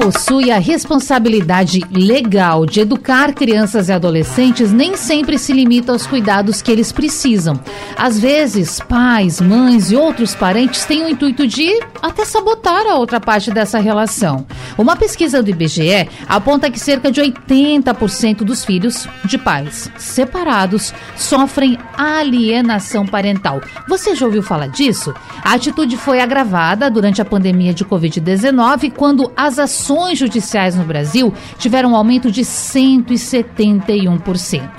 possui a responsabilidade legal de educar crianças e adolescentes nem sempre se limita aos cuidados que eles precisam. Às vezes, pais, mães e outros parentes têm o intuito de até sabotar a outra parte dessa relação. Uma pesquisa do IBGE aponta que cerca de 80% dos filhos de pais separados sofrem alienação parental. Você já ouviu falar disso? A atitude foi agravada durante a pandemia de Covid-19, quando as ações ações judiciais no Brasil tiveram um aumento de 171%.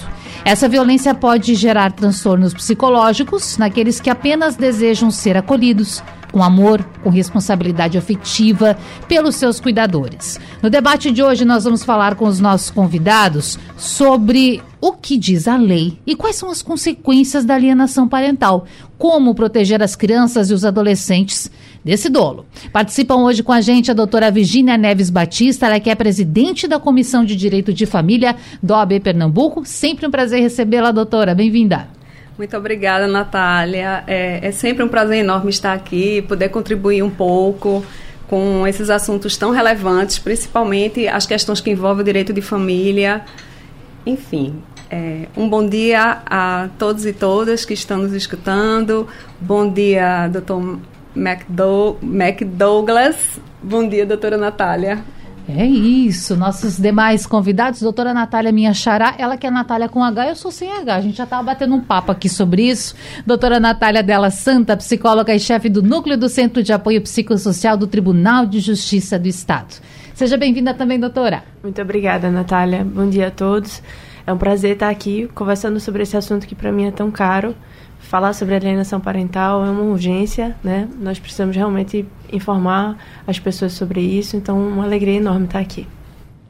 Essa violência pode gerar transtornos psicológicos naqueles que apenas desejam ser acolhidos, com amor, com responsabilidade afetiva pelos seus cuidadores. No debate de hoje, nós vamos falar com os nossos convidados sobre o que diz a lei e quais são as consequências da alienação parental, como proteger as crianças e os adolescentes desse dolo. Participam hoje com a gente a doutora Virginia Neves Batista, ela que é presidente da Comissão de Direito de Família do OAB Pernambuco. Sempre um prazer recebê-la, doutora. Bem-vinda. Muito obrigada, Natália. É, é sempre um prazer enorme estar aqui, poder contribuir um pouco com esses assuntos tão relevantes, principalmente as questões que envolvem o direito de família. Enfim, é, um bom dia a todos e todas que estão nos escutando. Bom dia, doutor McDouglas. Bom dia, doutora Natália. É isso. Nossos demais convidados, doutora Natália Minha Xará, ela que é Natália com H, eu sou sem H. A gente já estava batendo um papo aqui sobre isso. Doutora Natália Della Santa, psicóloga e chefe do Núcleo do Centro de Apoio Psicossocial do Tribunal de Justiça do Estado. Seja bem-vinda também, doutora. Muito obrigada, Natália. Bom dia a todos. É um prazer estar aqui conversando sobre esse assunto que para mim é tão caro falar sobre alienação parental é uma urgência, né? Nós precisamos realmente informar as pessoas sobre isso, então uma alegria enorme estar aqui.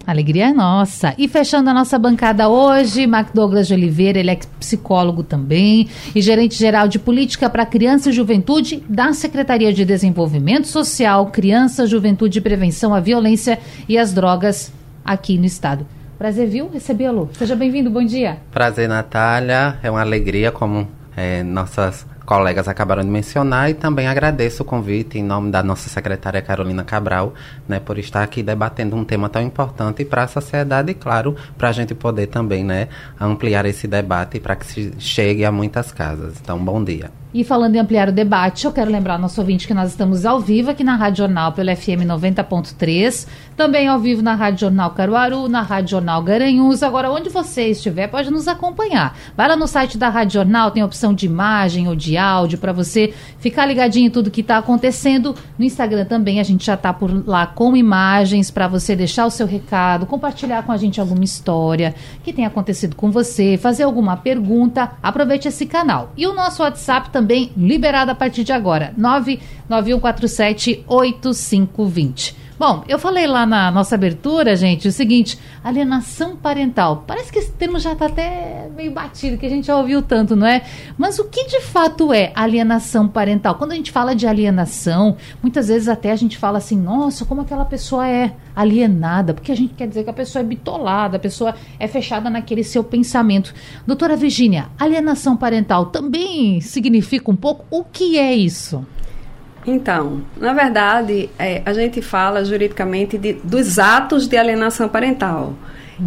Alegria é nossa. E fechando a nossa bancada hoje, Mac Douglas de Oliveira, ele é psicólogo também e gerente geral de política para criança e juventude da Secretaria de Desenvolvimento Social, Criança, Juventude e Prevenção à Violência e às Drogas aqui no estado. Prazer, viu? Recebê-lo. Seja bem-vindo, bom dia. Prazer, Natália. É uma alegria, como é, nossas colegas acabaram de mencionar e também agradeço o convite em nome da nossa secretária Carolina Cabral, né, por estar aqui debatendo um tema tão importante para a sociedade e, claro, para a gente poder também, né, ampliar esse debate para que chegue a muitas casas. Então, bom dia. E falando em ampliar o debate, eu quero lembrar nosso ouvinte que nós estamos ao vivo aqui na Rádio Jornal pelo FM 90.3, também ao vivo na Rádio Jornal Caruaru, na Rádio Jornal Garanhuns. Agora, onde você estiver, pode nos acompanhar. Vai lá no site da Rádio Jornal, tem a opção de imagem ou de áudio para você ficar ligadinho em tudo que está acontecendo. No Instagram também a gente já está por lá com imagens para você deixar o seu recado, compartilhar com a gente alguma história que tenha acontecido com você, fazer alguma pergunta. Aproveite esse canal. E o nosso WhatsApp também também liberada a partir de agora. 99147 8520. Bom, eu falei lá na nossa abertura, gente, o seguinte: alienação parental. Parece que esse termo já está até meio batido, que a gente já ouviu tanto, não é? Mas o que de fato é alienação parental? Quando a gente fala de alienação, muitas vezes até a gente fala assim: nossa, como aquela pessoa é alienada, porque a gente quer dizer que a pessoa é bitolada, a pessoa é fechada naquele seu pensamento. Doutora Virginia, alienação parental também significa um pouco o que é isso? Então, na verdade, é, a gente fala juridicamente de, dos atos de alienação parental.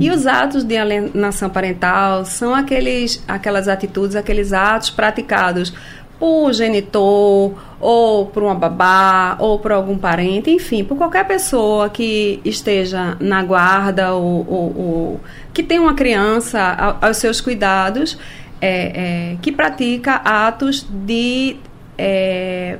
E os atos de alienação parental são aqueles, aquelas atitudes, aqueles atos praticados por genitor, ou por uma babá, ou por algum parente, enfim, por qualquer pessoa que esteja na guarda ou, ou, ou que tem uma criança aos seus cuidados, é, é, que pratica atos de é,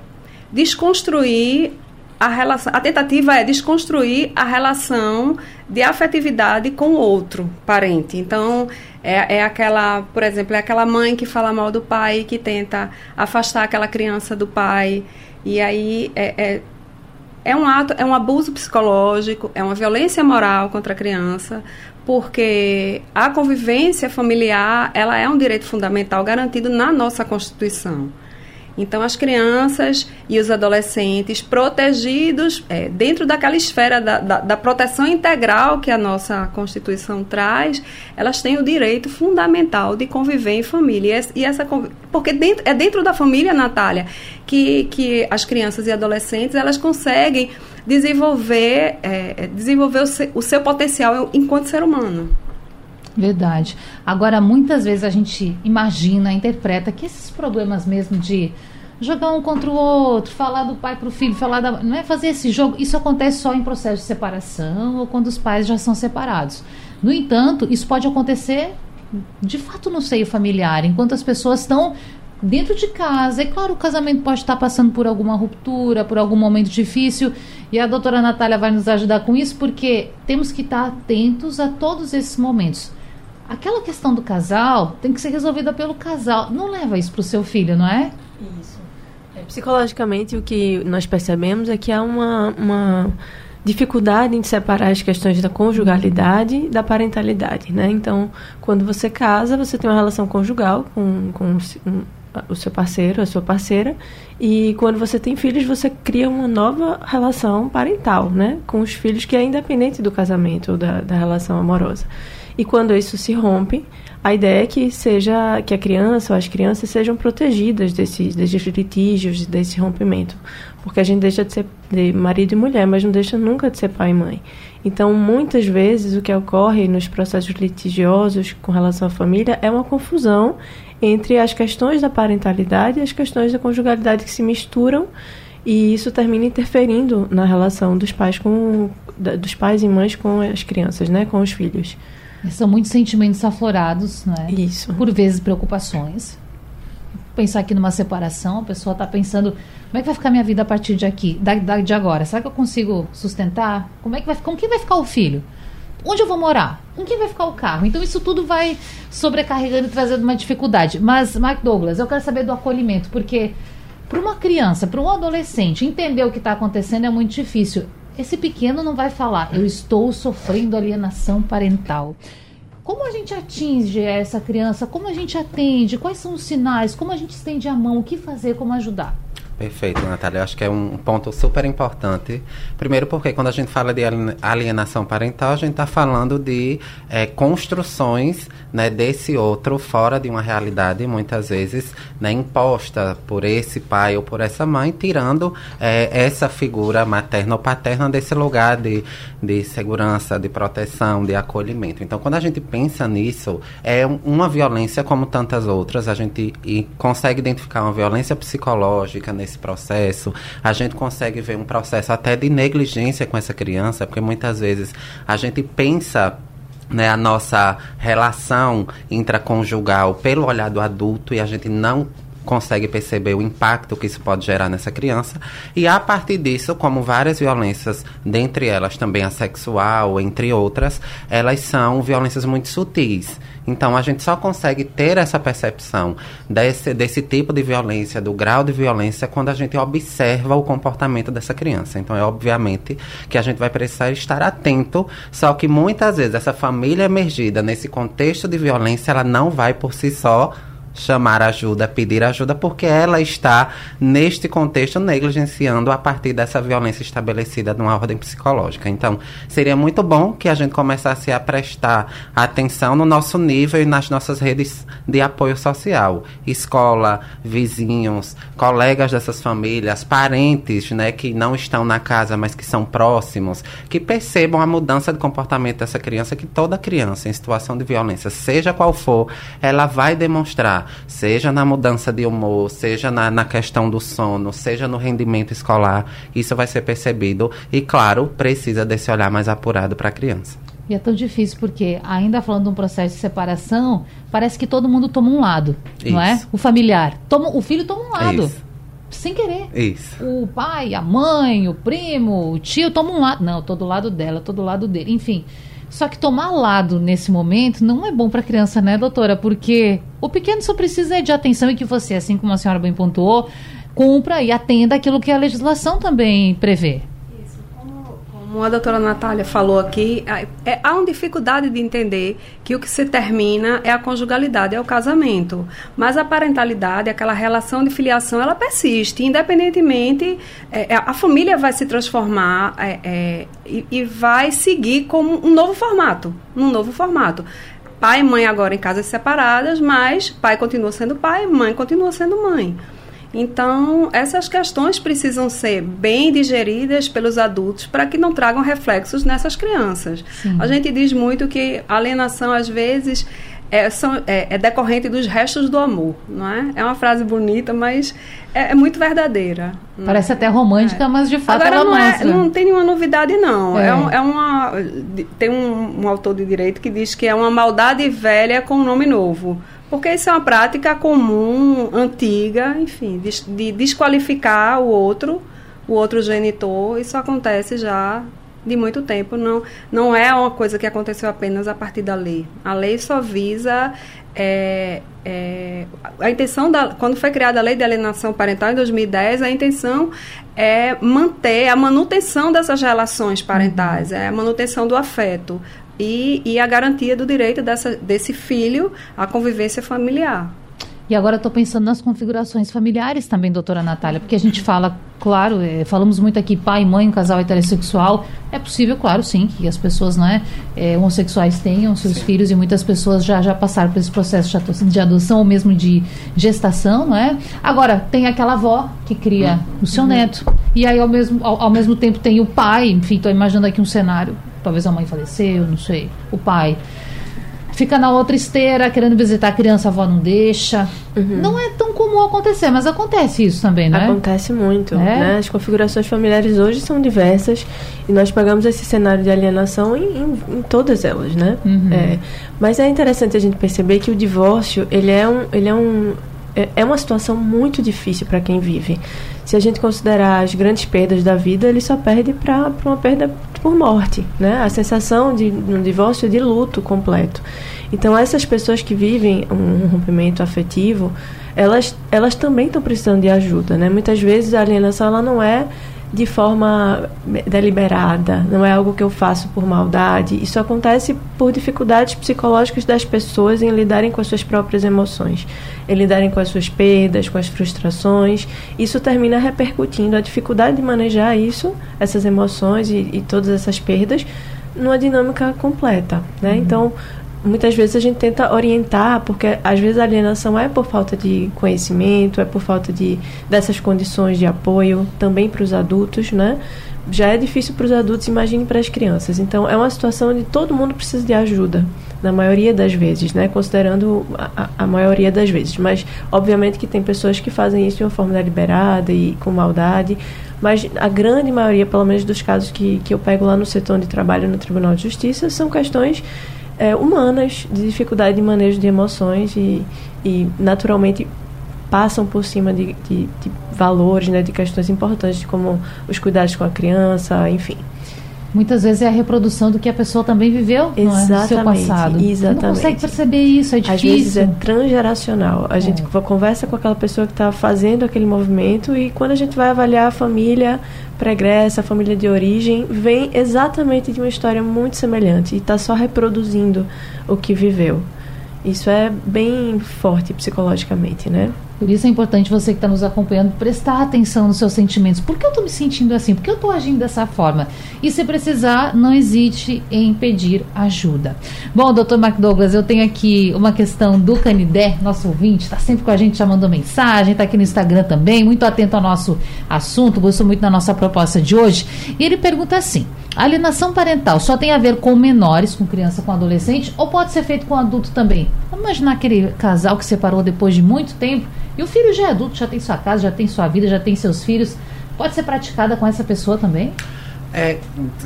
desconstruir a relação. A tentativa é desconstruir a relação de afetividade com o outro parente. Então, é, é aquela, por exemplo, é aquela mãe que fala mal do pai, que tenta afastar aquela criança do pai. E aí é, é, é um ato, é um abuso psicológico, é uma violência moral contra a criança, porque a convivência familiar ela é um direito fundamental garantido na nossa Constituição. Então, as crianças e os adolescentes protegidos é, dentro daquela esfera da, da, da, proteção integral que a nossa Constituição traz, elas têm o direito fundamental de conviver em família. E essa, porque dentro, é dentro da família, Natália, que, que as crianças e adolescentes elas conseguem desenvolver, é, desenvolver o seu, o seu potencial enquanto ser humano. Verdade. Agora, muitas vezes a gente imagina, interpreta que esses problemas mesmo de jogar um contra o outro, falar do pai para o filho, falar da. Não é fazer esse jogo. Isso acontece só em processo de separação ou quando os pais já são separados. No entanto, isso pode acontecer de fato no seio familiar, enquanto as pessoas estão dentro de casa. É claro, o casamento pode estar passando por alguma ruptura, por algum momento difícil, e a doutora Natália vai nos ajudar com isso, porque temos que estar atentos a todos esses momentos aquela questão do casal tem que ser resolvida pelo casal. Não leva isso para o seu filho, não é? Isso. É, psicologicamente, o que nós percebemos é que há uma, uma dificuldade em separar as questões da conjugalidade da parentalidade, né? Então, quando você casa, você tem uma relação conjugal com, com o seu parceiro, a sua parceira, e quando você tem filhos, você cria uma nova relação parental, né? Com os filhos que é independente do casamento ou da, da relação amorosa. E quando isso se rompe, a ideia é que seja que a criança ou as crianças sejam protegidas desses, desses litígios, desse rompimento. Porque a gente deixa de ser de marido e mulher, mas não deixa nunca de ser pai e mãe. Então, muitas vezes, o que ocorre nos processos litigiosos com relação à família é uma confusão entre as questões da parentalidade e as questões da conjugalidade que se misturam e isso termina interferindo na relação dos pais com dos pais e mães com as crianças, né, com os filhos. São muitos sentimentos aflorados, não é? Isso. Por vezes preocupações. Pensar aqui numa separação, a pessoa está pensando, como é que vai ficar minha vida a partir de aqui, da, da, de agora? Será que eu consigo sustentar? Como é que vai com quem vai ficar o filho? Onde eu vou morar? Com quem vai ficar o carro? Então isso tudo vai sobrecarregando e trazendo uma dificuldade. Mas, Mark Douglas, eu quero saber do acolhimento, porque para uma criança, para um adolescente, entender o que está acontecendo é muito difícil. Esse pequeno não vai falar, eu estou sofrendo alienação parental. Como a gente atinge essa criança? Como a gente atende? Quais são os sinais? Como a gente estende a mão? O que fazer? Como ajudar? Perfeito, Natália. Eu acho que é um ponto super importante. Primeiro, porque quando a gente fala de alienação parental, a gente está falando de é, construções né, desse outro fora de uma realidade, muitas vezes né, imposta por esse pai ou por essa mãe, tirando é, essa figura materna ou paterna desse lugar de, de segurança, de proteção, de acolhimento. Então, quando a gente pensa nisso, é uma violência como tantas outras. A gente consegue identificar uma violência psicológica nesse processo. A gente consegue ver um processo até de negligência com essa criança, porque muitas vezes a gente pensa né, a nossa relação intraconjugal pelo olhar do adulto e a gente não consegue perceber o impacto que isso pode gerar nessa criança. E a partir disso, como várias violências, dentre elas também a sexual, entre outras, elas são violências muito sutis. Então a gente só consegue ter essa percepção desse, desse tipo de violência, do grau de violência, quando a gente observa o comportamento dessa criança. Então é obviamente que a gente vai precisar estar atento, só que muitas vezes essa família emergida nesse contexto de violência, ela não vai por si só chamar ajuda, pedir ajuda, porque ela está, neste contexto, negligenciando a partir dessa violência estabelecida numa ordem psicológica. Então, seria muito bom que a gente começasse a prestar atenção no nosso nível e nas nossas redes de apoio social. Escola, vizinhos, colegas dessas famílias, parentes, né, que não estão na casa, mas que são próximos, que percebam a mudança de comportamento dessa criança, que toda criança em situação de violência, seja qual for, ela vai demonstrar seja na mudança de humor, seja na, na questão do sono, seja no rendimento escolar, isso vai ser percebido e, claro, precisa desse olhar mais apurado para a criança. E é tão difícil porque, ainda falando de um processo de separação, parece que todo mundo toma um lado, isso. não é? O familiar. Toma, o filho toma um lado. Isso. Sem querer. Isso. O pai, a mãe, o primo, o tio toma um lado. Não, todo lado dela, todo lado dele. Enfim. Só que tomar lado nesse momento não é bom para a criança, né, doutora? Porque o pequeno só precisa de atenção e que você, assim como a senhora bem pontuou, cumpra e atenda aquilo que a legislação também prevê. Como a doutora Natália falou aqui, é, há uma dificuldade de entender que o que se termina é a conjugalidade, é o casamento. Mas a parentalidade, aquela relação de filiação, ela persiste. Independentemente, é, é a família vai se transformar é, é, e, e vai seguir como um novo formato. Um novo formato pai e mãe agora em casas separadas, mas pai continua sendo pai, mãe continua sendo mãe. Então, essas questões precisam ser bem digeridas pelos adultos para que não tragam reflexos nessas crianças. Sim. A gente diz muito que a alienação, às vezes, é, são, é, é, decorrente dos restos do amor, não é? É uma frase bonita, mas é, é muito verdadeira. Parece até romântica, é. mas de fato Agora, ela não, é, não tem nenhuma novidade, não. É. é, é uma, tem um, um autor de direito que diz que é uma maldade velha com um nome novo. Porque isso é uma prática comum, antiga, enfim, de, de desqualificar o outro, o outro genitor. Isso acontece já de muito tempo. Não, não é uma coisa que aconteceu apenas a partir da lei. A lei só visa. É, é, a intenção da. Quando foi criada a lei de alienação parental em 2010, a intenção é manter a manutenção dessas relações parentais, uhum. é a manutenção do afeto e, e a garantia do direito dessa, desse filho à convivência familiar. E agora estou pensando nas configurações familiares também, doutora Natália, porque a gente fala, claro, é, falamos muito aqui pai e mãe, um casal heterossexual. É possível, claro, sim, que as pessoas não é, homossexuais tenham seus sim. filhos e muitas pessoas já, já passaram por esse processo de adoção ou mesmo de gestação, não é? Agora, tem aquela avó que cria hum. o seu neto. E aí, ao mesmo, ao, ao mesmo tempo, tem o pai, enfim, estou imaginando aqui um cenário talvez a mãe faleceu, não sei, o pai. Fica na outra esteira, querendo visitar a criança, a avó não deixa. Uhum. Não é tão comum acontecer, mas acontece isso também, né? Acontece muito. É? Né? As configurações familiares hoje são diversas e nós pegamos esse cenário de alienação em, em, em todas elas, né? Uhum. É, mas é interessante a gente perceber que o divórcio, ele é um, ele é um, é, é uma situação muito difícil para quem vive. Se a gente considerar as grandes perdas da vida, ele só perde para uma perda por morte, né? A sensação de um divórcio é de luto completo. Então essas pessoas que vivem um rompimento afetivo, elas, elas também estão precisando de ajuda, né? Muitas vezes a alienação ela não é de forma deliberada, não é algo que eu faço por maldade. Isso acontece por dificuldades psicológicas das pessoas em lidarem com as suas próprias emoções, em lidarem com as suas perdas, com as frustrações. Isso termina repercutindo a dificuldade de manejar isso, essas emoções e, e todas essas perdas, numa dinâmica completa, né? Uhum. Então, muitas vezes a gente tenta orientar, porque às vezes a alienação é por falta de conhecimento, é por falta de dessas condições de apoio, também para os adultos, né? Já é difícil para os adultos, imagine para as crianças. Então, é uma situação onde todo mundo precisa de ajuda, na maioria das vezes, né? Considerando a, a maioria das vezes. Mas, obviamente, que tem pessoas que fazem isso de uma forma deliberada e com maldade, mas a grande maioria, pelo menos dos casos que, que eu pego lá no setor de trabalho no Tribunal de Justiça, são questões é, humanas, de dificuldade de manejo de emoções e, e naturalmente passam por cima de, de, de valores, né, de questões importantes como os cuidados com a criança, enfim. Muitas vezes é a reprodução do que a pessoa também viveu exatamente, no seu passado. Exatamente. Não consegue perceber isso, é difícil. Às vezes é transgeracional. A gente é. conversa com aquela pessoa que está fazendo aquele movimento e quando a gente vai avaliar a família pregressa, a família de origem, vem exatamente de uma história muito semelhante e está só reproduzindo o que viveu. Isso é bem forte psicologicamente, né? Por isso é importante você que está nos acompanhando prestar atenção nos seus sentimentos. Por que eu estou me sentindo assim? Por que eu estou agindo dessa forma? E se precisar, não hesite em pedir ajuda. Bom, doutor Mark Douglas, eu tenho aqui uma questão do Canidé, nosso ouvinte, está sempre com a gente, já mandou mensagem, está aqui no Instagram também, muito atento ao nosso assunto, gostou muito da nossa proposta de hoje. E ele pergunta assim: alienação parental só tem a ver com menores, com criança, com adolescente, ou pode ser feito com adulto também? Vamos imaginar aquele casal que separou depois de muito tempo e o filho já é adulto, já tem sua casa, já tem sua vida, já tem seus filhos. Pode ser praticada com essa pessoa também? É,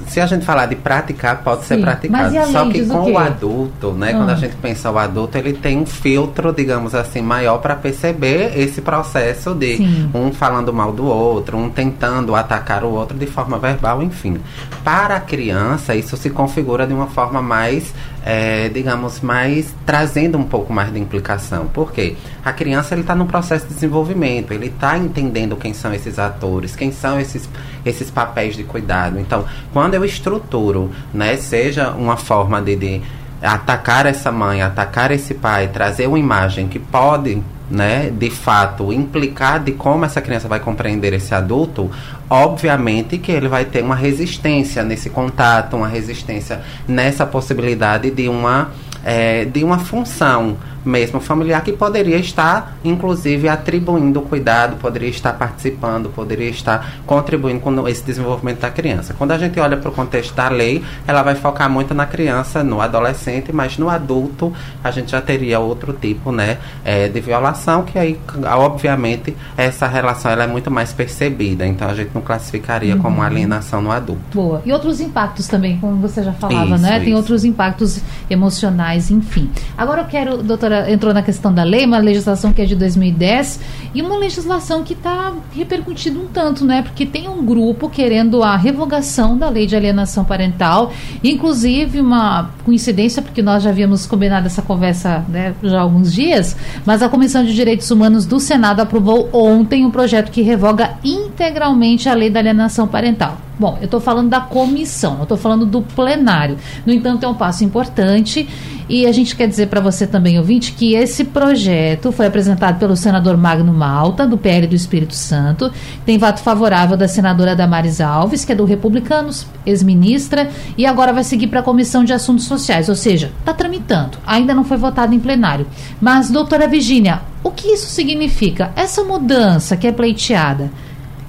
se a gente falar de praticar, pode Sim, ser praticado. Só que com o, o, adulto, né? Quando a ah. gente pensa o adulto, ele tem um filtro, digamos assim, maior para perceber esse processo de Sim. um falando mal do outro, um tentando atacar o outro de forma verbal, enfim. Para a criança, isso se configura de uma forma mais é, digamos, mais trazendo um pouco mais de implicação. Por quê? A criança ele está no processo de desenvolvimento, ele está entendendo quem são esses atores, quem são esses, esses papéis de cuidado. Então, quando eu estruturo, né, seja uma forma de, de atacar essa mãe, atacar esse pai, trazer uma imagem que pode né, de fato implicar de como essa criança vai compreender esse adulto, obviamente que ele vai ter uma resistência nesse contato, uma resistência nessa possibilidade de uma é, de uma função mesmo familiar que poderia estar, inclusive, atribuindo cuidado, poderia estar participando, poderia estar contribuindo com esse desenvolvimento da criança. Quando a gente olha para o contexto da lei, ela vai focar muito na criança, no adolescente, mas no adulto a gente já teria outro tipo, né, é, de violação, que aí, obviamente, essa relação ela é muito mais percebida. Então a gente não classificaria uhum. como alienação no adulto. Boa. E outros impactos também, como você já falava, isso, né? Isso. Tem outros impactos emocionais, enfim. Agora eu quero, doutora entrou na questão da lei, uma legislação que é de 2010 e uma legislação que está repercutindo um tanto, né? Porque tem um grupo querendo a revogação da lei de alienação parental, inclusive uma coincidência, porque nós já havíamos combinado essa conversa né, já há alguns dias, mas a Comissão de Direitos Humanos do Senado aprovou ontem um projeto que revoga integralmente a lei da alienação parental. Bom, eu estou falando da comissão, não estou falando do plenário. No entanto, é um passo importante e a gente quer dizer para você também, ouvinte, que esse projeto foi apresentado pelo senador Magno Malta, do PL do Espírito Santo, tem voto favorável da senadora Damares Alves, que é do Republicanos, ex-ministra, e agora vai seguir para a Comissão de Assuntos Sociais, ou seja, está tramitando, ainda não foi votado em plenário. Mas, doutora Virginia, o que isso significa? Essa mudança que é pleiteada,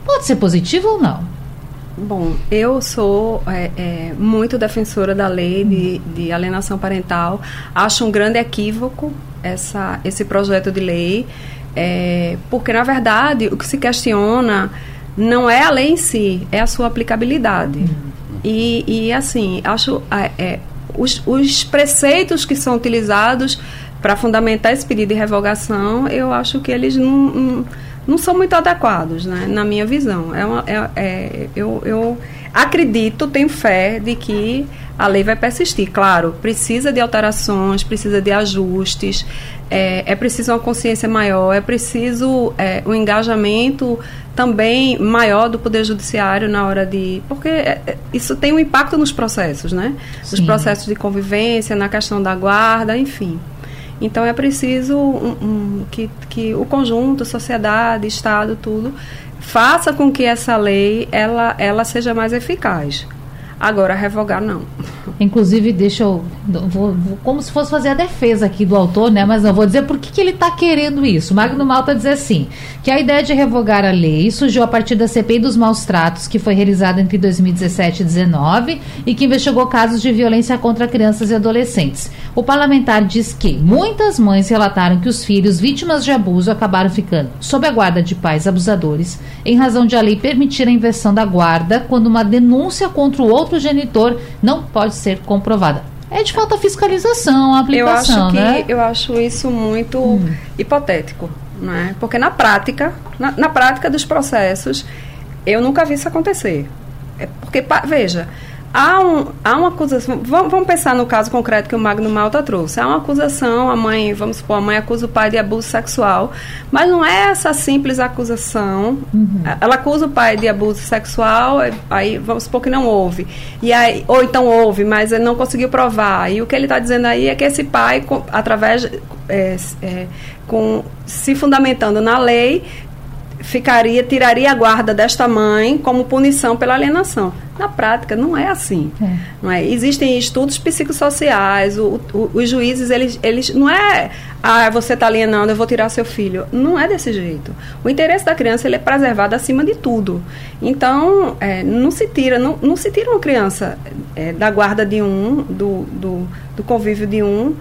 pode ser positiva ou não? Bom, eu sou é, é, muito defensora da lei de, de, alienação parental. Acho um grande equívoco essa, esse projeto de lei, é, porque, na verdade, o que se questiona não é a lei em si, é a sua aplicabilidade. E, e assim, acho é, é, os, os preceitos que são utilizados para fundamentar esse pedido de revogação, eu acho que eles não, não não são muito adequados, né, na minha visão. É, uma, é, é eu, eu acredito, tenho fé de que a lei vai persistir. Claro, precisa de alterações, precisa de ajustes, é, é preciso uma consciência maior, é preciso é, um engajamento também maior do Poder Judiciário na hora de. Porque é, é isso tem um impacto nos processos, né? Sim. Nos processos de convivência, na questão da guarda, enfim. Então é preciso um, um, que, que o conjunto, sociedade, Estado, tudo, faça com que essa lei ela, ela seja mais eficaz. Agora, revogar, não. Inclusive, deixa eu. Vou, vou, como se fosse fazer a defesa aqui do autor, né? Mas não vou dizer por que, que ele está querendo isso. Magno Malta diz assim: que a ideia de revogar a lei surgiu a partir da CPI dos maus tratos, que foi realizada entre 2017 e 2019 e que investigou casos de violência contra crianças e adolescentes. O parlamentar diz que muitas mães relataram que os filhos vítimas de abuso acabaram ficando sob a guarda de pais abusadores, em razão de a lei permitir a inversão da guarda quando uma denúncia contra o outro outro genitor não pode ser comprovada. É de falta fiscalização, a aplicação, eu acho que, né? Eu acho isso muito hum. hipotético, né? Porque na prática, na, na prática dos processos, eu nunca vi isso acontecer. É porque, veja, há, um, há uma acusação. Vamos, vamos, pensar no caso concreto que o Magno Malta trouxe. Há uma acusação, a mãe, vamos supor, a mãe acusa o pai de abuso sexual, mas não é essa simples acusação. Uhum. Ela acusa o pai de abuso sexual, é, aí vamos supor que não houve. E aí, ou então houve, mas ele não conseguiu provar. E o que ele está dizendo aí é que esse pai, através. É, é, com, se fundamentando na lei, ficaria, tiraria a guarda desta mãe como punição pela alienação. Na prática, não é assim. É. Não é? Existem estudos psicossociais, o, o, os juízes, eles, eles não é, ah, você está alienando, eu vou tirar seu filho. Não é desse jeito. O interesse da criança ele é preservado acima de tudo. Então, é, não se tira, não, não se tira uma criança é, da guarda de um, do, do, do convívio de um,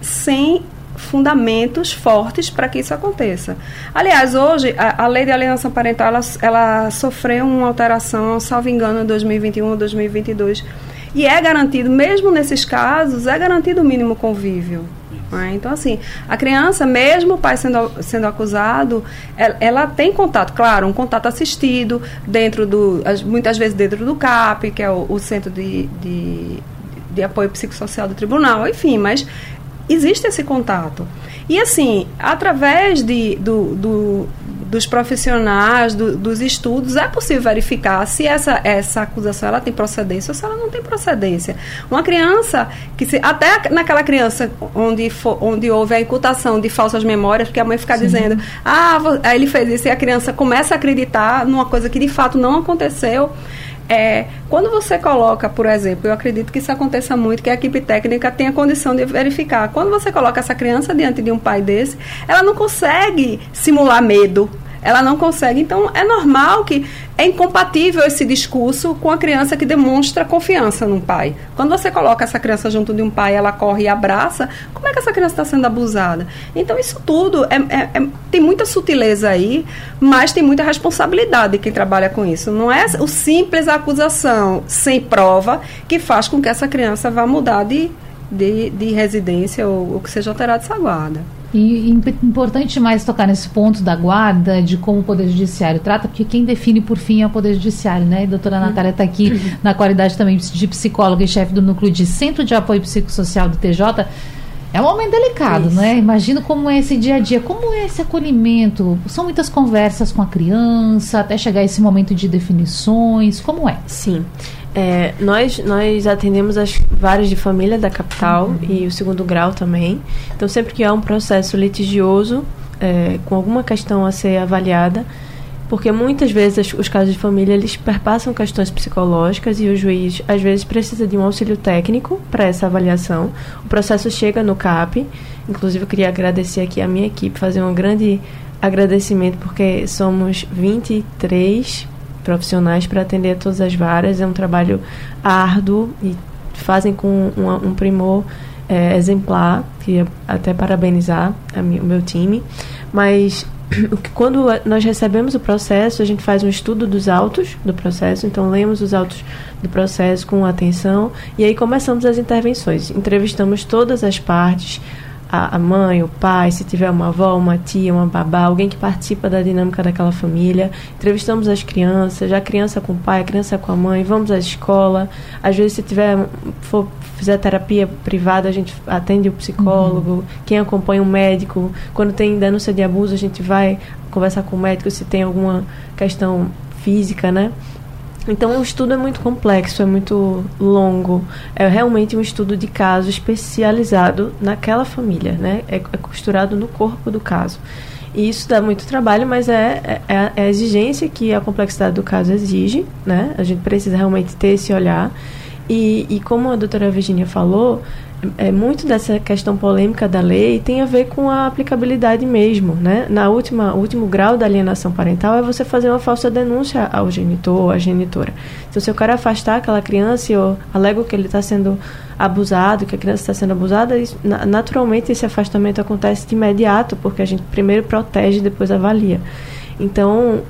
sem fundamentos fortes para que isso aconteça. Aliás, hoje, a, a, lei de alienação parental, ela, ela sofreu uma alteração, salvo engano, em 2021 ou 2022. E é garantido, mesmo nesses casos, é garantido o mínimo convívio. Né? Então, assim, a criança, mesmo o pai sendo, sendo acusado, ela, ela, tem contato, claro, um contato assistido, dentro do, muitas vezes dentro do CAP, que é o, o Centro de, de de apoio psicossocial do tribunal, enfim, mas existe esse contato. E assim, através de, do, do dos profissionais, do, dos estudos, é possível verificar se essa, essa acusação ela tem procedência ou se ela não tem procedência. Uma criança que se, até naquela criança onde, for, onde houve a imputação de falsas memórias, porque a mãe fica Sim. dizendo, ah, ele fez isso e a criança começa a acreditar numa coisa que de fato não aconteceu. É, quando você coloca, por exemplo, eu acredito que isso aconteça muito, que a equipe técnica tenha condição de verificar. Quando você coloca essa criança diante de um pai desse, ela não consegue simular medo ela não consegue. Então, é normal que é incompatível esse discurso com a criança que demonstra confiança no pai. Quando você coloca essa criança junto de um pai, ela corre e abraça, como é que essa criança está sendo abusada? Então, isso tudo é, é, é, tem muita sutileza aí, mas tem muita responsabilidade de quem trabalha com isso. Não é o simples acusação sem prova que faz com que essa criança vá mudar de, de, de residência ou, ou que seja alterada essa guarda. E importante mais tocar nesse ponto da guarda, de como o Poder Judiciário trata, porque quem define por fim é o Poder Judiciário, né? A doutora. Natália está aqui na qualidade também de psicóloga e chefe do núcleo de Centro de Apoio Psicossocial do TJ. É um momento delicado, Isso. né? Imagino como é esse dia a dia, como é esse acolhimento. São muitas conversas com a criança, até chegar esse momento de definições. Como é? Sim. É, nós, nós atendemos as varas de família da capital uhum. e o segundo grau também. Então, sempre que há um processo litigioso é, com alguma questão a ser avaliada, porque muitas vezes os casos de família eles perpassam questões psicológicas e o juiz às vezes precisa de um auxílio técnico para essa avaliação. O processo chega no CAP, inclusive eu queria agradecer aqui a minha equipe, fazer um grande agradecimento porque somos 23 profissionais para atender todas as varas. É um trabalho árduo e fazem com um, primor é, exemplar, queria até parabenizar o meu time. Mas quando nós recebemos o processo, a gente faz um estudo dos autos do processo, então lemos os autos do processo com atenção e aí começamos as intervenções. Entrevistamos todas as partes, a, a mãe, o pai, se tiver uma avó, uma tia, uma babá, alguém que participa da dinâmica daquela família. Entrevistamos as crianças, já criança com o pai, criança com a mãe, vamos à escola. Às vezes, se tiver for fizer terapia privada, a gente atende o psicólogo, uhum. quem acompanha o médico. Quando tem denúncia de abuso, a gente vai conversar com o médico se tem alguma questão física, né? Então o estudo é muito complexo, é muito longo. É realmente um estudo de caso especializado naquela família, né? É, é costurado no corpo do caso. E isso dá muito trabalho, mas é, é, é, a exigência que a complexidade do caso exige, né? A gente precisa realmente ter esse olhar. E, e como a doutora Virginia falou, é, muito dessa questão polêmica da lei tem a ver com a aplicabilidade mesmo, né? Na última, último grau da alienação parental é você fazer uma falsa denúncia ao genitor ou à genitora. Então, se eu quero afastar aquela criança e eu alego que ele está sendo abusado, que a criança está sendo abusada, isso, naturalmente esse afastamento acontece de imediato, porque a gente primeiro protege e depois avalia. Então,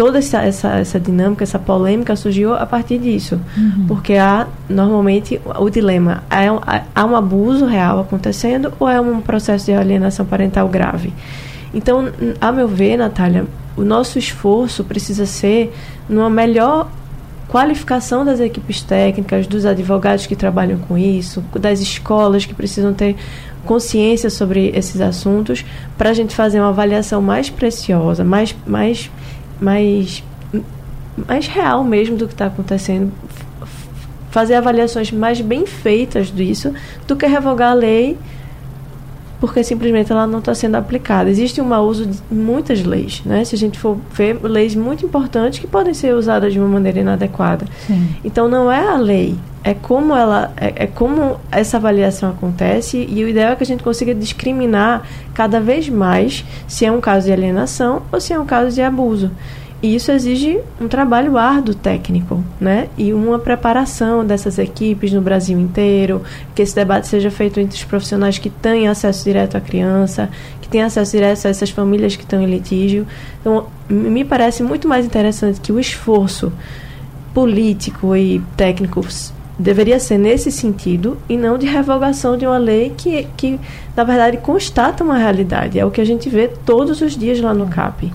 toda essa, essa, essa dinâmica, essa polêmica surgiu a partir disso. Uhum. Porque há, normalmente, o dilema: há, há um abuso real acontecendo ou é um processo de alienação parental grave? Então, a meu ver, Natália, o nosso esforço precisa ser numa melhor qualificação das equipes técnicas, dos advogados que trabalham com isso, das escolas que precisam ter consciência sobre esses assuntos, para a gente fazer uma avaliação mais preciosa, mais, mais mais, mais real mesmo do que está acontecendo, fazer avaliações mais bem feitas disso do que revogar a lei porque simplesmente ela não está sendo aplicada. Existe um mau uso de muitas leis, né? Se a gente for ver leis muito importantes que podem ser usadas de uma maneira inadequada. Sim. Então não é a lei, é como ela, é, é, como essa avaliação acontece e o ideal é que a gente consiga discriminar cada vez mais se é um caso de alienação ou se é um caso de abuso. E isso exige um trabalho árduo técnico, né? E uma preparação dessas equipes no Brasil inteiro, que esse debate seja feito entre os profissionais que têm acesso direto à criança, que têm acesso direto a essas famílias que estão em litígio. Então, me parece muito mais interessante que o esforço político e técnico deveria ser nesse sentido e não de revogação de uma lei que, que na verdade, constata uma realidade. É o que a gente vê todos os dias lá no CAP.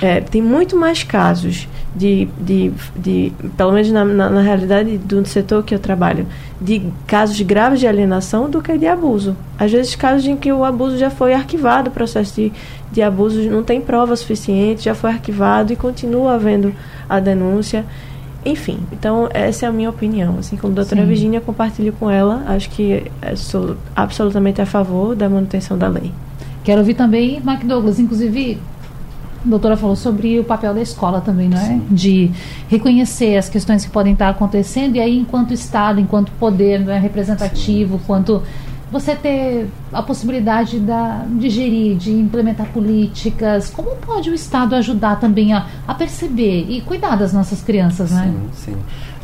É, tem muito mais casos de, de, de pelo menos na, na, na, realidade do setor que eu trabalho, de casos graves de alienação do que de abuso. Às vezes, casos em que o abuso já foi arquivado, o processo de, de abuso não tem prova suficiente, já foi arquivado e continua havendo a denúncia. Enfim, então essa é a minha opinião. Assim como a doutora Sim. Virginia, compartilho com ela. Acho que sou absolutamente a favor da manutenção da lei. Quero ouvir também Mac Douglas, inclusive a doutora falou sobre o papel da escola também, não é? Sim. De reconhecer as questões que podem estar acontecendo e aí, enquanto Estado, enquanto poder não é, representativo, Sim. quanto você ter a possibilidade da, de gerir, de implementar políticas, como pode o Estado ajudar também a, a perceber e cuidar das nossas crianças, né? Sim, sim.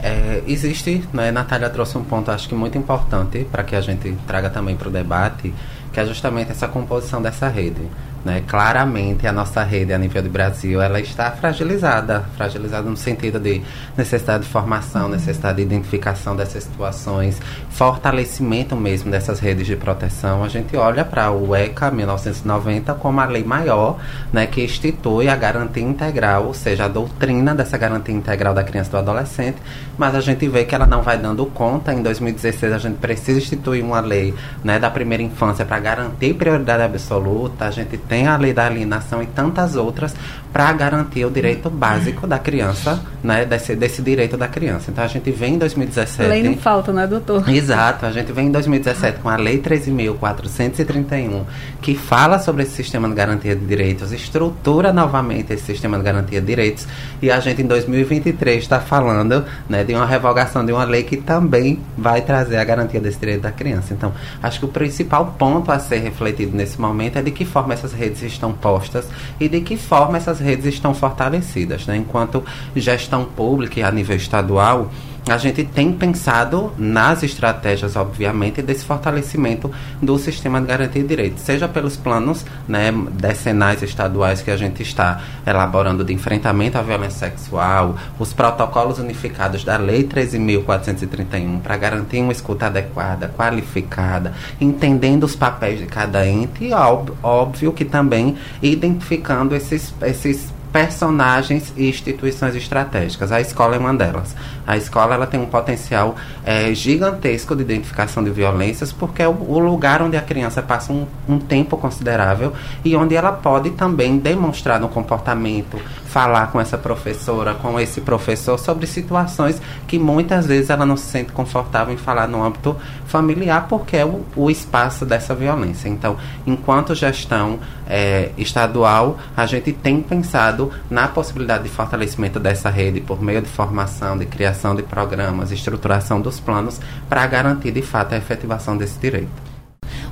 É, existe, né, Natália trouxe um ponto, acho que muito importante para que a gente traga também para o debate, que é justamente essa composição dessa rede. Né? Claramente a nossa rede a nível do Brasil ela está fragilizada, fragilizada no sentido de necessidade de formação, necessidade de identificação dessas situações, fortalecimento mesmo dessas redes de proteção. A gente olha para o ECA 1990 como a lei maior, né, que institui a garantia integral, ou seja, a doutrina dessa garantia integral da criança e do adolescente, mas a gente vê que ela não vai dando conta. Em 2016 a gente precisa instituir uma lei, né, da primeira infância para garantir prioridade absoluta. A gente tem tem a lei da alienação e tantas outras para garantir o direito básico da criança, né, desse, desse direito da criança. Então a gente vem em 2017. Lei não falta, né, doutor? Exato, a gente vem em 2017 com a Lei 13.431, que fala sobre esse sistema de garantia de direitos, estrutura novamente esse sistema de garantia de direitos, e a gente em 2023 está falando né, de uma revogação de uma lei que também vai trazer a garantia desse direito da criança. Então, acho que o principal ponto a ser refletido nesse momento é de que forma essas redes estão postas e de que forma essas redes estão fortalecidas. Né? Enquanto gestão pública a nível estadual, a gente tem pensado nas estratégias, obviamente, desse fortalecimento do sistema de garantia de direitos, seja pelos planos né, decenais estaduais que a gente está elaborando de enfrentamento à violência sexual, os protocolos unificados da Lei 13.431 para garantir uma escuta adequada, qualificada, entendendo os papéis de cada ente e, óbvio, que também identificando esses, esses personagens e instituições estratégicas. A escola é uma delas. A escola ela tem um potencial é, gigantesco de identificação de violências, porque é o, o lugar onde a criança passa um, um, tempo considerável e onde ela pode também demonstrar no comportamento, falar com essa professora, com esse professor, sobre situações que muitas vezes ela não se sente confortável em falar no âmbito familiar, porque é o, o espaço dessa violência. Então, enquanto gestão é, estadual, a gente tem pensado na possibilidade de fortalecimento dessa rede por meio de formação, de criação de programas, estruturação dos planos para garantir de fato a efetivação desse direito.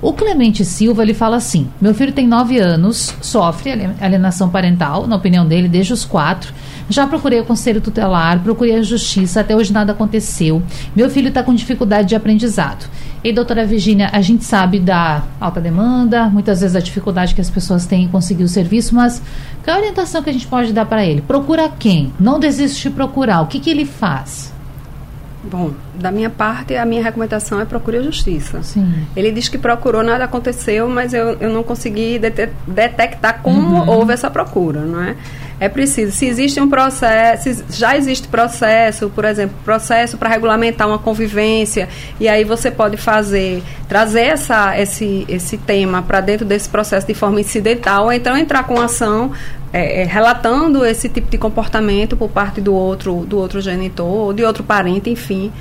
O Clemente Silva ele fala assim: meu filho tem 9 anos, sofre alienação parental, na opinião dele, desde os 4. Já procurei o conselho tutelar, procurei a justiça, até hoje nada aconteceu. Meu filho está com dificuldade de aprendizado. E, doutora Virginia, a gente sabe da alta demanda, muitas vezes a dificuldade que as pessoas têm em conseguir o serviço, mas qual é a orientação que a gente pode dar para ele? Procura quem? Não desiste de procurar. O que, que ele faz? Bom, da minha parte, a minha recomendação é procure a justiça. Sim. Ele diz que procurou, nada aconteceu, mas eu, eu não consegui detectar como uhum. houve essa procura, não é? É preciso, se existe um processo, se já existe processo, por exemplo, processo para regulamentar uma convivência, e aí você pode fazer, trazer essa, esse, esse tema para dentro desse processo de forma incidental, ou então entrar com ação é, é, relatando esse tipo de comportamento por parte do outro, do outro genitor, ou de outro parente, enfim.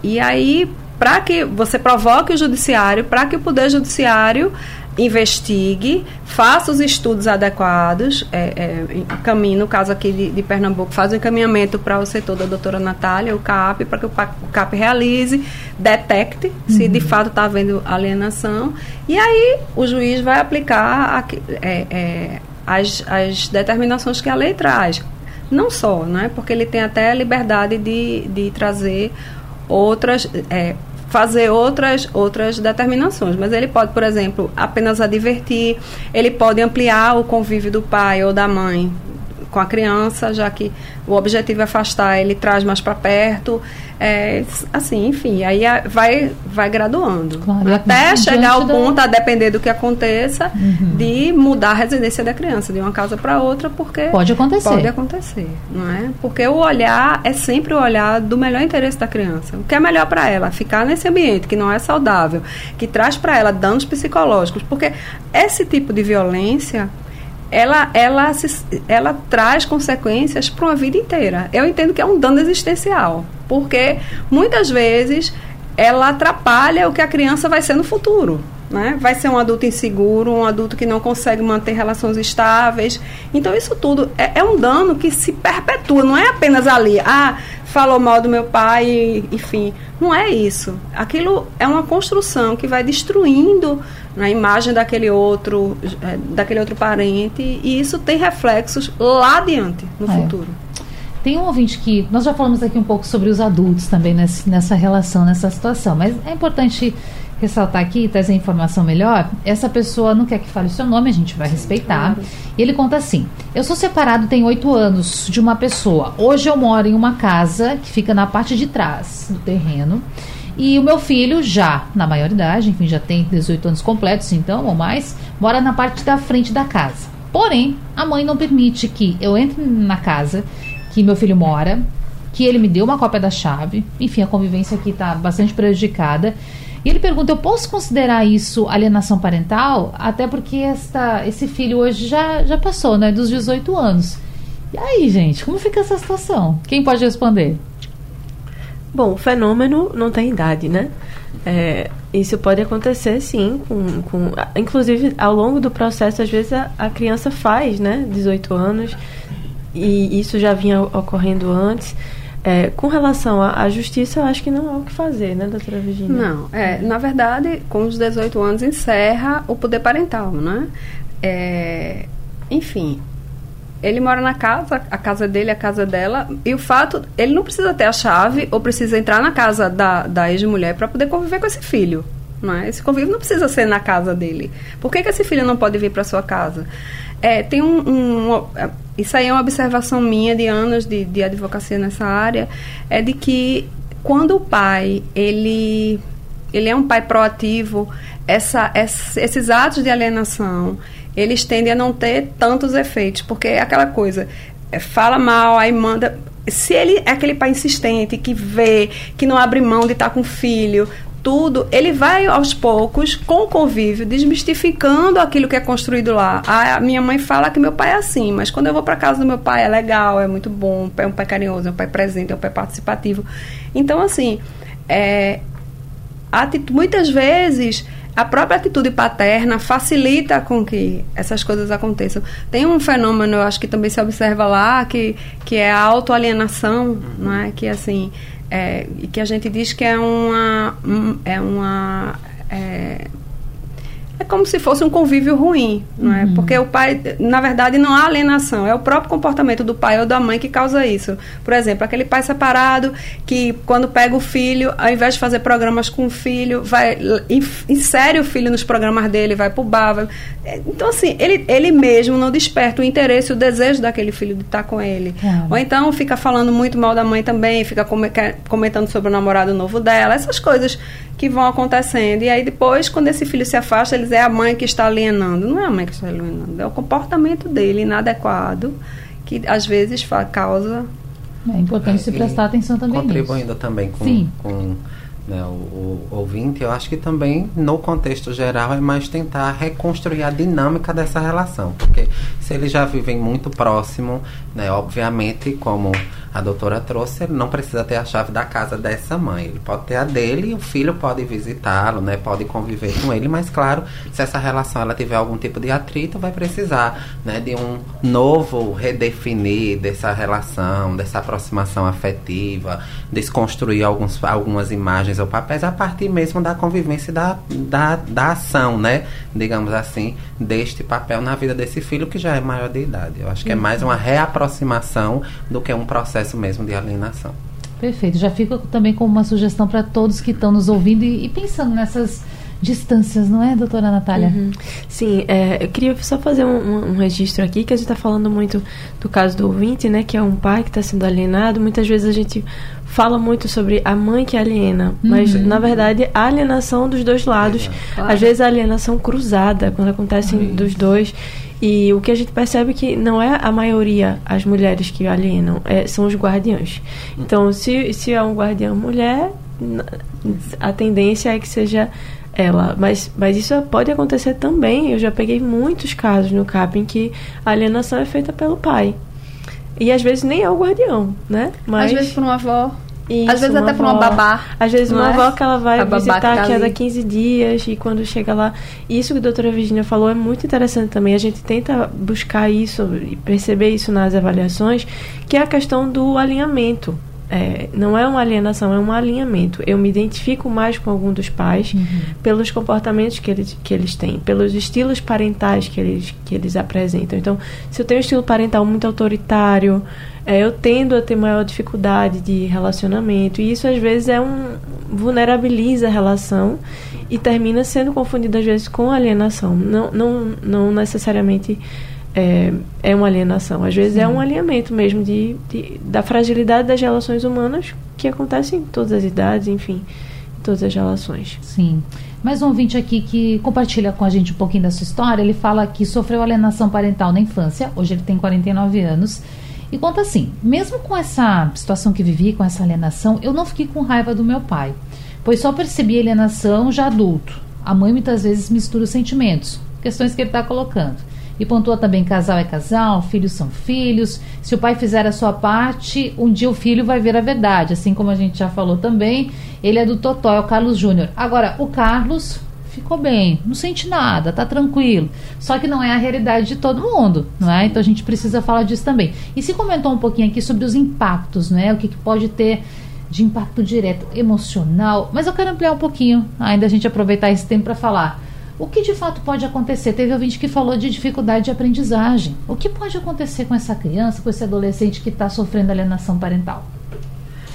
E aí, para que você provoque o judiciário, para que o Poder Judiciário investigue, faça os estudos adequados, é, é, caminho, no caso aqui de, de Pernambuco, faz o encaminhamento para o setor da doutora Natália, o CAP, para que o CAP realize, detecte uhum. se de fato está havendo alienação, e aí o juiz vai aplicar a, é, é as, as determinações que a lei traz. Não só, né? porque ele tem até a liberdade de, de trazer outras, é, fazer outras, outras determinações. Mas ele pode, por exemplo, apenas advertir, ele pode ampliar o convívio do pai ou da mãe com a criança, já que o objetivo é afastar, ele traz mais para perto. É, assim, enfim, aí vai, vai graduando. Claro, até chegar ao ponto, da... a depender do que aconteça, uhum. de mudar a residência da criança de uma casa para outra, porque. Pode acontecer. Pode acontecer, não é? Porque o olhar é sempre o olhar do melhor interesse da criança. O que é melhor para ela? Ficar nesse ambiente que não é saudável, que traz para ela danos psicológicos. Porque esse tipo de violência ela, ela, se, ela traz consequências para uma vida inteira. Eu entendo que é um dano existencial, porque muitas vezes ela atrapalha o que a criança vai ser no futuro. Né? Vai ser um adulto inseguro, um adulto que não consegue manter relações estáveis. Então, isso tudo é, é um dano que se perpetua, não é apenas ali, ah, falou mal do meu pai, enfim. Não é isso. Aquilo é uma construção que vai destruindo a imagem daquele outro, é, daquele outro parente, e isso tem reflexos lá adiante, no é. futuro. Tem um ouvinte que. Nós já falamos aqui um pouco sobre os adultos também nesse, nessa relação, nessa situação, mas é importante ressaltar aqui, trazer informação melhor. Essa pessoa não quer que fale o seu nome, a gente vai respeitar. E ele conta assim: Eu sou separado tem oito anos de uma pessoa. Hoje eu moro em uma casa que fica na parte de trás do terreno. E o meu filho, já na maioridade, enfim, já tem 18 anos completos, então, ou mais, mora na parte da frente da casa. Porém, a mãe não permite que eu entre na casa que meu filho mora, que ele me deu uma cópia da chave. Enfim, a convivência aqui está bastante prejudicada. E ele pergunta: eu posso considerar isso alienação parental? Até porque esta, esse filho hoje já, já passou, né? Dos 18 anos. E aí, gente, como fica essa situação? Quem pode responder? Bom, o fenômeno não tem idade, né? É, isso pode acontecer sim, com, com, inclusive ao longo do processo, às vezes a, a, criança faz, né, 18 anos, e isso já vinha ocorrendo antes. É, com relação à, justiça, eu acho que não há o que fazer, né, doutora Virginia? Não, é, na verdade, com os 18 anos encerra o poder parental, né? É, enfim, ele mora na casa, a casa dele, a casa dela, e o fato, ele não precisa ter a chave ou precisa entrar na casa da, da ex-mulher para poder conviver com esse filho. Não é? Esse convívio não precisa ser na casa dele. Por que, que esse filho não pode vir para sua casa? É, tem um, um, Isso aí é uma observação minha de anos de, de advocacia nessa área, é de que quando o pai, ele, ele é um pai proativo, essa, essa, esses atos de alienação, eles tendem a não ter tantos efeitos, porque é aquela coisa, é, fala mal, aí manda. Se ele é aquele pai insistente que vê, que não abre mão de estar com o filho, tudo, ele vai aos poucos, com o convívio, desmistificando aquilo que é construído lá. A minha mãe fala que meu pai é assim, mas quando eu vou para casa do meu pai é legal, é muito bom, é um pai carinhoso, é um pai presente, é um pai participativo. Então, assim, é, muitas vezes a própria atitude paterna facilita com que essas coisas aconteçam. Tem um fenômeno, eu acho que também se observa lá, que, que é a autoalienação, uhum. não é? Que assim, é, que a gente diz que é uma é uma é, é como se fosse um convívio ruim, não é? Uhum. Porque o pai, na verdade, não há alienação, é o próprio comportamento do pai ou da mãe que causa isso. Por exemplo, aquele pai separado que, quando pega o filho, ao invés de fazer programas com o filho, vai insere o filho nos programas dele, vai pro bar. Vai... Então, assim, ele, ele mesmo não desperta o interesse, o desejo daquele filho de estar com ele. Ou então fica falando muito mal da mãe também, fica comentando sobre o namorado novo dela, essas coisas que vão acontecendo. E aí depois, quando esse filho se afasta, eles é a mãe que está alienando. Não é a mãe que está alienando, é o comportamento dele inadequado que às vezes causa. É importante se prestar atenção também. Contribuindo nisso. também com, Sim. com né, o, o, ouvinte, eu acho que também no contexto geral é mais tentar reconstruir a dinâmica dessa relação, porque se eles já vivem muito próximo, né, obviamente, como a doutora trouxe, ele não precisa ter a chave da casa dessa mãe. Ele pode ter a dele e o filho pode visitá-lo, né? Pode conviver com ele, mas claro, se essa relação ela tiver algum tipo de atrito, vai precisar, né, de um novo redefinir dessa relação, dessa aproximação afetiva, desconstruir alguns, algumas imagens ou papéis a partir mesmo da convivência da, da, da ação, né? Digamos assim, deste papel na vida desse filho que já é maior de idade. Eu acho que é mais uma reaproximação do que um processo processo mesmo de alienação. Perfeito. Já fica também como uma sugestão para todos que estão nos ouvindo e, e, pensando nessas distâncias, não é, doutora Natália? Uhum. Sim, é, eu queria só fazer um, um, registro aqui, que a gente está falando muito do caso do ouvinte, né, que é um pai que está sendo alienado. Muitas vezes a gente fala muito sobre a mãe que aliena, uhum. mas na verdade a alienação dos dois lados, claro. às vezes a alienação cruzada, quando acontece uhum. dos dois. E o que a gente percebe é que não é a maioria as mulheres que alienam, é, são os guardiães. Então, se, se é um guardião mulher, a tendência é que seja ela. Mas, mas isso pode acontecer também. Eu já peguei muitos casos no CAP em que a alienação é feita pelo pai. E às vezes nem é o guardião, né? Mas, às vezes por uma avó. Isso, Às vezes até para uma babá. Às vezes uma é? avó que ela vai visitar tá a cada 15 dias e quando chega lá. Isso que a doutora Virginia falou é muito interessante também. A gente tenta buscar isso e perceber isso nas avaliações, que é a questão do alinhamento. É, não é uma alienação, é um alinhamento. Eu me identifico mais com algum dos pais uhum. pelos comportamentos que eles, que eles têm, pelos estilos parentais que eles, que eles apresentam. Então, se eu tenho um estilo parental muito autoritário, é, eu tendo a ter maior dificuldade de relacionamento. E isso, às vezes, é um vulnerabiliza a relação e termina sendo confundido, às vezes, com alienação. Não, não, não necessariamente é, é uma alienação. Às vezes Sim. é um alinhamento mesmo de, de, da fragilidade das relações humanas que acontece em todas as idades, enfim, em todas as relações. Sim. Mais um ouvinte aqui que compartilha com a gente um pouquinho da sua história. Ele fala que sofreu alienação parental na infância, hoje ele tem 49 anos. E conta assim: mesmo com essa situação que vivi, com essa alienação, eu não fiquei com raiva do meu pai, pois só percebi alienação já adulto. A mãe muitas vezes mistura os sentimentos, questões que ele está colocando. E pontua também: casal é casal, filhos são filhos. Se o pai fizer a sua parte, um dia o filho vai ver a verdade. Assim como a gente já falou também, ele é do Totó, é o Carlos Júnior. Agora, o Carlos ficou bem, não sente nada, tá tranquilo. Só que não é a realidade de todo mundo, não é? Então a gente precisa falar disso também. E se comentou um pouquinho aqui sobre os impactos, né? O que, que pode ter de impacto direto emocional, mas eu quero ampliar um pouquinho, ainda a gente aproveitar esse tempo para falar. O que de fato pode acontecer? Teve ouvinte que falou de dificuldade de aprendizagem. O que pode acontecer com essa criança, com esse adolescente que está sofrendo alienação parental?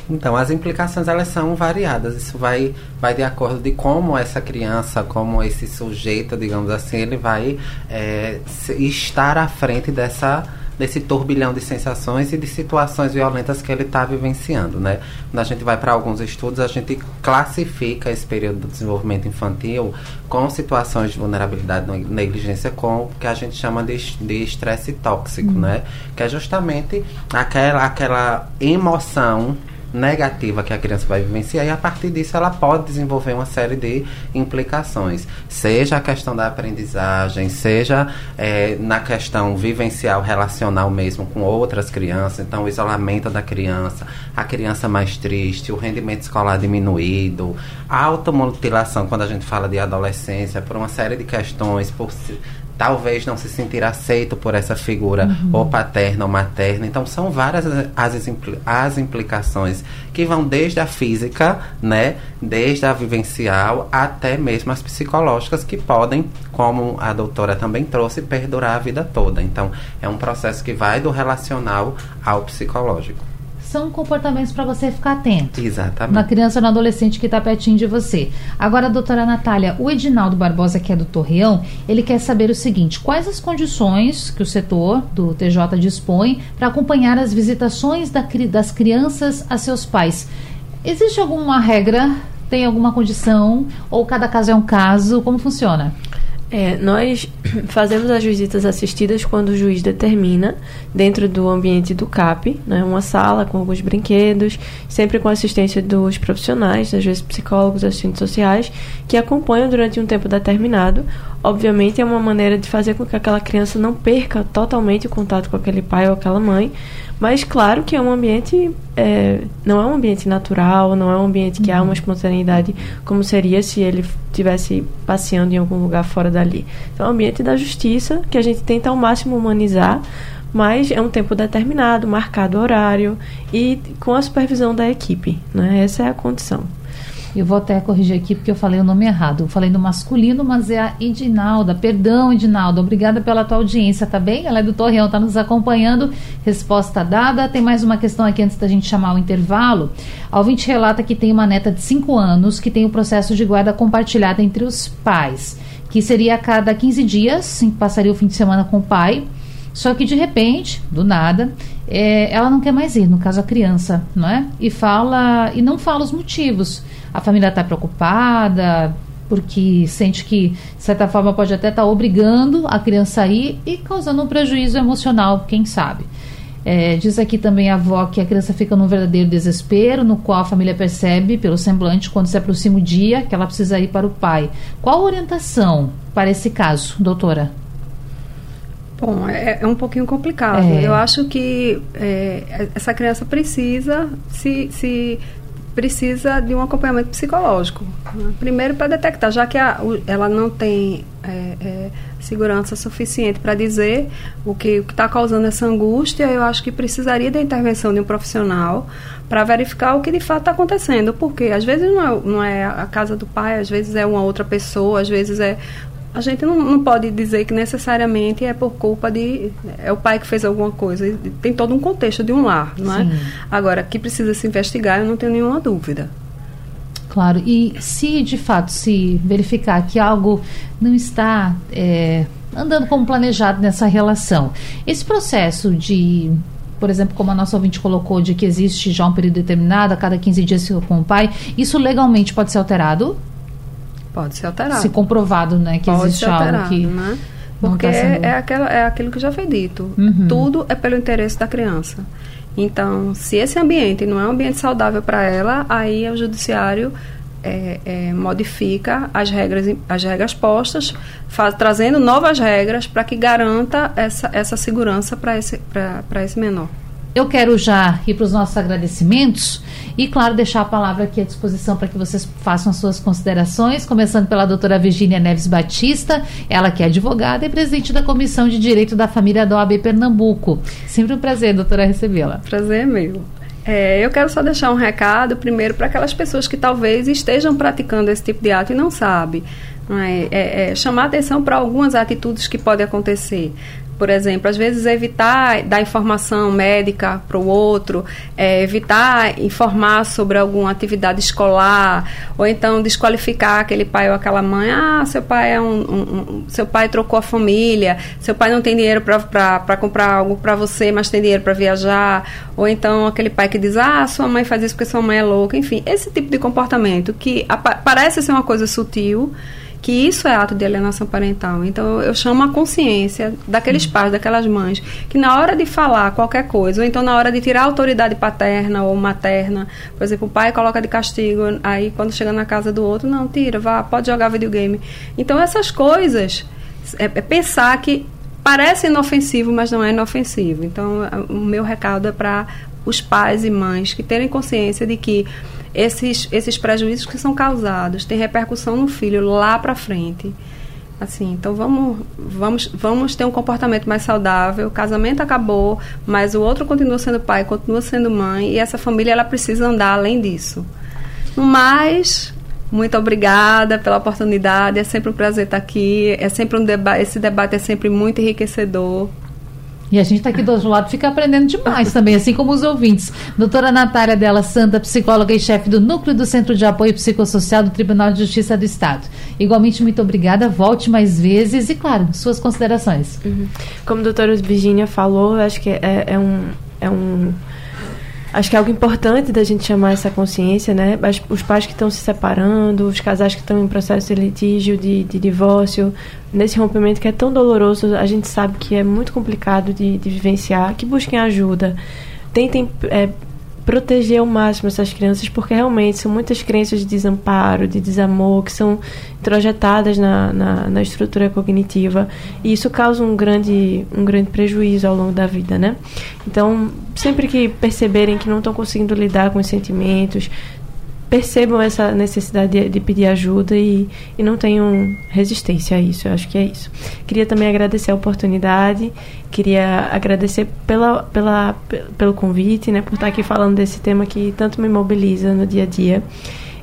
Então, as implicações elas são variadas. Isso vai, vai de acordo de como essa criança, como esse sujeito, digamos assim, ele vai é, estar à frente dessa desse turbilhão de sensações e de situações violentas que ele está vivenciando, né? Quando a gente vai para alguns estudos, a gente classifica esse período do desenvolvimento infantil com situações de vulnerabilidade e negligência com o que a gente chama de estresse tóxico, uhum. né? Que é justamente aquela, aquela emoção negativa que a criança vai vivenciar e a partir disso ela pode desenvolver uma série de implicações, seja a questão da aprendizagem, seja é, na questão vivencial, relacional mesmo com outras crianças, então o isolamento da criança, a criança mais triste, o rendimento escolar diminuído, a automutilação quando a gente fala de adolescência, por uma série de questões, por talvez não se sentir aceito por essa figura uhum. ou paterna ou materna. Então são várias as, as implicações que vão desde a física, né, desde a vivencial até mesmo as psicológicas que podem, como a doutora também trouxe, perdurar a vida toda. Então é um processo que vai do relacional ao psicológico são comportamentos para você ficar atento. Exatamente. Na criança ou no adolescente que está pertinho de você. Agora, doutora Natália, o Edinaldo Barbosa, que é do Torreão, ele quer saber o seguinte: quais as condições que o setor do TJ dispõe para acompanhar as visitações da, das crianças a seus pais? Existe alguma regra? Tem alguma condição? Ou cada caso é um caso? Como funciona? É, nós fazemos as visitas assistidas quando o juiz determina, dentro do ambiente do CAP, né, uma sala com alguns brinquedos, sempre com assistência dos profissionais, às vezes psicólogos, assistentes sociais, que acompanham durante um tempo determinado. Obviamente, é uma maneira de fazer com que aquela criança não perca totalmente o contato com aquele pai ou aquela mãe, mas claro que é um ambiente, é, não é um ambiente natural, não é um ambiente que há uma espontaneidade como seria se ele estivesse passeando em algum lugar fora dali. Então é um ambiente da justiça que a gente tenta ao máximo humanizar, mas é um tempo determinado, marcado horário e com a supervisão da equipe. Né? Essa é a condição. Eu vou até corrigir aqui porque eu falei o nome errado. Eu falei no masculino, mas é a Edinalda. Perdão, Edinalda. Obrigada pela tua audiência, tá bem? Ela é do Torreão, tá nos acompanhando. Resposta dada. Tem mais uma questão aqui antes da gente chamar o intervalo. A ouvinte relata que tem uma neta de 5 anos que tem o processo de guarda compartilhada entre os pais, que seria a cada 15 dias, passaria o fim de semana com o pai. Só que de repente, do nada, é, ela não quer mais ir, no caso a criança, não é? E fala e não fala os motivos. A família está preocupada porque sente que de certa forma pode até estar tá obrigando a criança a ir e causando um prejuízo emocional, quem sabe. É, diz aqui também a avó que a criança fica num verdadeiro desespero, no qual a família percebe pelo semblante quando se aproxima o dia que ela precisa ir para o pai. Qual a orientação para esse caso, doutora? Bom, é, é um pouquinho complicado. É. Eu acho que é, essa criança precisa se, se precisa de um acompanhamento psicológico. Né? Primeiro para detectar, já que a, o, ela não tem é, é, segurança suficiente para dizer o que está causando essa angústia, eu acho que precisaria da intervenção de um profissional para verificar o que de fato está acontecendo. Porque às vezes não é, não é a casa do pai, às vezes é uma outra pessoa, às vezes é a gente não, não, pode dizer que necessariamente é por culpa de é o pai que fez alguma coisa. Tem todo um contexto de um lar não é? Agora que precisa se investigar eu não tenho nenhuma dúvida. Claro. E se de fato se verificar que algo não está é, andando como planejado nessa relação. Esse processo de por exemplo, como a nossa ouvinte colocou, de que existe já um período determinado, a cada 15 dias com o pai, isso legalmente pode ser alterado? Pode ser alterado. Se comprovado, né, que Pode existe alterado, algo que né? Porque tá sendo... é, aquela, é aquilo que já foi dito. Uhum. Tudo é pelo interesse da criança. Então, se esse ambiente não é um ambiente saudável para ela, aí o judiciário é, é, modifica as regras, as regras postas, faz, trazendo novas regras para que garanta essa, essa segurança para esse, esse menor. Eu quero já ir para os nossos agradecimentos e, claro, deixar a palavra aqui à disposição para que vocês façam as suas considerações, começando pela doutora Virginia Neves Batista, ela que é advogada e presidente da Comissão de Direito da Família da OAB Pernambuco. Sempre um prazer, doutora, recebê-la. Prazer é meu. É, eu quero só deixar um recado, primeiro, para aquelas pessoas que talvez estejam praticando esse tipo de ato e não sabem. É, é, é, chamar atenção para algumas atitudes que podem acontecer por exemplo, às vezes evitar dar informação médica para o outro, é, evitar informar sobre alguma atividade escolar, ou então desqualificar aquele pai ou aquela mãe. Ah, seu pai é um, um, um seu pai trocou a família, seu pai não tem dinheiro para comprar algo para você, mas tem dinheiro para viajar, ou então aquele pai que diz, ah, sua mãe faz isso porque sua mãe é louca, enfim, esse tipo de comportamento que parece ser uma coisa sutil que isso é ato de alienação parental. Então eu chamo a consciência daqueles pais, daquelas mães, que na hora de falar qualquer coisa, ou então na hora de tirar a autoridade paterna ou materna, por exemplo, o pai coloca de castigo, aí quando chega na casa do outro, não, tira, vá, pode jogar videogame. Então essas coisas, é, é pensar que parece inofensivo, mas não é inofensivo. Então o meu recado é para os pais e mães que terem consciência de que esses, esses prejuízos que são causados têm repercussão no filho lá para frente. Assim, então vamos, vamos, vamos ter um comportamento mais saudável. O casamento acabou, mas o outro continua sendo pai, continua sendo mãe, e essa família ela precisa andar além disso. Mas muito obrigada pela oportunidade. É sempre um prazer estar aqui. É sempre um debate. Esse debate é sempre muito enriquecedor. E a gente está aqui do outro lado, fica aprendendo demais também, assim como os ouvintes. Doutora Natália Della Santa, psicóloga e chefe do Núcleo do Centro de Apoio Psicossocial do Tribunal de Justiça do Estado. Igualmente, muito obrigada, volte mais vezes e, claro, suas considerações. Uhum. Como a doutora Virginia falou, acho que é, é um. É um acho que é algo importante da gente chamar essa consciência, né? Os pais que estão se separando, os casais que estão em processo de litígio, de, de divórcio, nesse rompimento que é tão doloroso, a gente sabe que é muito complicado de, de vivenciar, que busquem ajuda. Tentem é, proteger ao máximo essas crianças, porque realmente são muitas crenças de desamparo, de desamor, que são introjetadas na, na, na, estrutura cognitiva, e isso causa um grande, um grande prejuízo ao longo da vida, né? Então, sempre que perceberem que não estão conseguindo lidar com os sentimentos, percebam essa necessidade de, de, pedir ajuda e, e não tenham resistência a isso. Eu acho que é isso. Queria também agradecer a oportunidade, queria agradecer pela, pela, pelo convite, né, por estar aqui falando desse tema que tanto me mobiliza no dia a dia.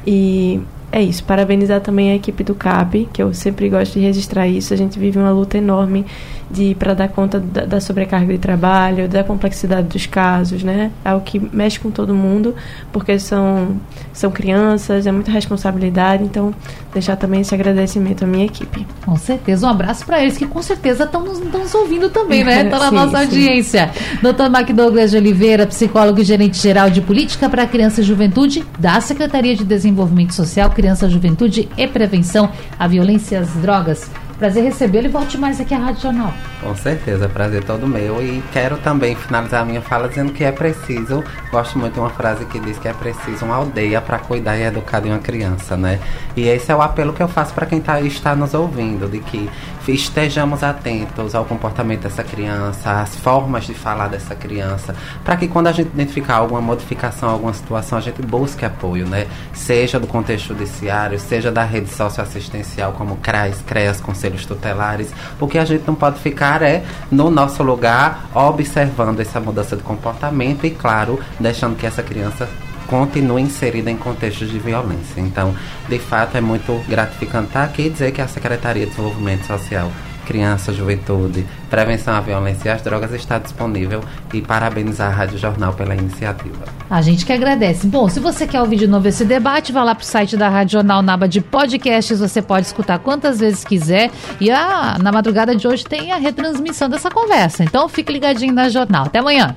E é isso. Parabenizar também a equipe do CAP, que eu sempre gosto de registrar isso. A gente vive uma luta enorme de para dar conta da, da, sobrecarga de trabalho, da complexidade dos casos, né? É o que mexe com todo mundo, porque são são crianças, é muita responsabilidade. Então, deixar também esse agradecimento à minha equipe. Com certeza, um abraço para eles que com certeza estão nos, nos, ouvindo também, né? Estão na sim, nossa sim. audiência. Dr. Mac Douglas de Oliveira, psicólogo e gerente geral de política para criança e juventude da Secretaria de Desenvolvimento Social, Criança, Juventude e Prevenção à Violência e às Drogas. Prazer recebê-lo e volte mais aqui à Rádio Jornal. Com certeza, prazer todo meu. E quero também finalizar a minha fala dizendo que é preciso, gosto muito de uma frase que diz que é preciso uma aldeia para cuidar e educar de uma criança, né? E esse é o apelo que eu faço para quem tá, está nos ouvindo, de que estejamos atentos ao comportamento dessa criança, às formas de falar dessa criança, para que quando a gente identificar alguma modificação, alguma situação, a gente busque apoio, né? Seja do contexto judiciário, seja da rede socioassistencial, como CRAS, CREAS, Conselhos Tutelares. O que a gente não pode ficar é no nosso lugar, observando essa mudança de comportamento e, claro, deixando que essa criança continue inserida em contextos de violência. Então, de fato, é muito gratificante estar aqui e dizer que a Secretaria de Desenvolvimento Social Criança, Juventude, Prevenção à Violência e às Drogas está disponível e parabenizar a Rádio Jornal pela iniciativa. A gente que agradece. Bom, se você quer ouvir de novo esse debate, vá lá para o site da Rádio Jornal, na aba de podcasts, você pode escutar quantas vezes quiser. E a, na madrugada de hoje tem a retransmissão dessa conversa. Então fique ligadinho na Jornal. Até amanhã.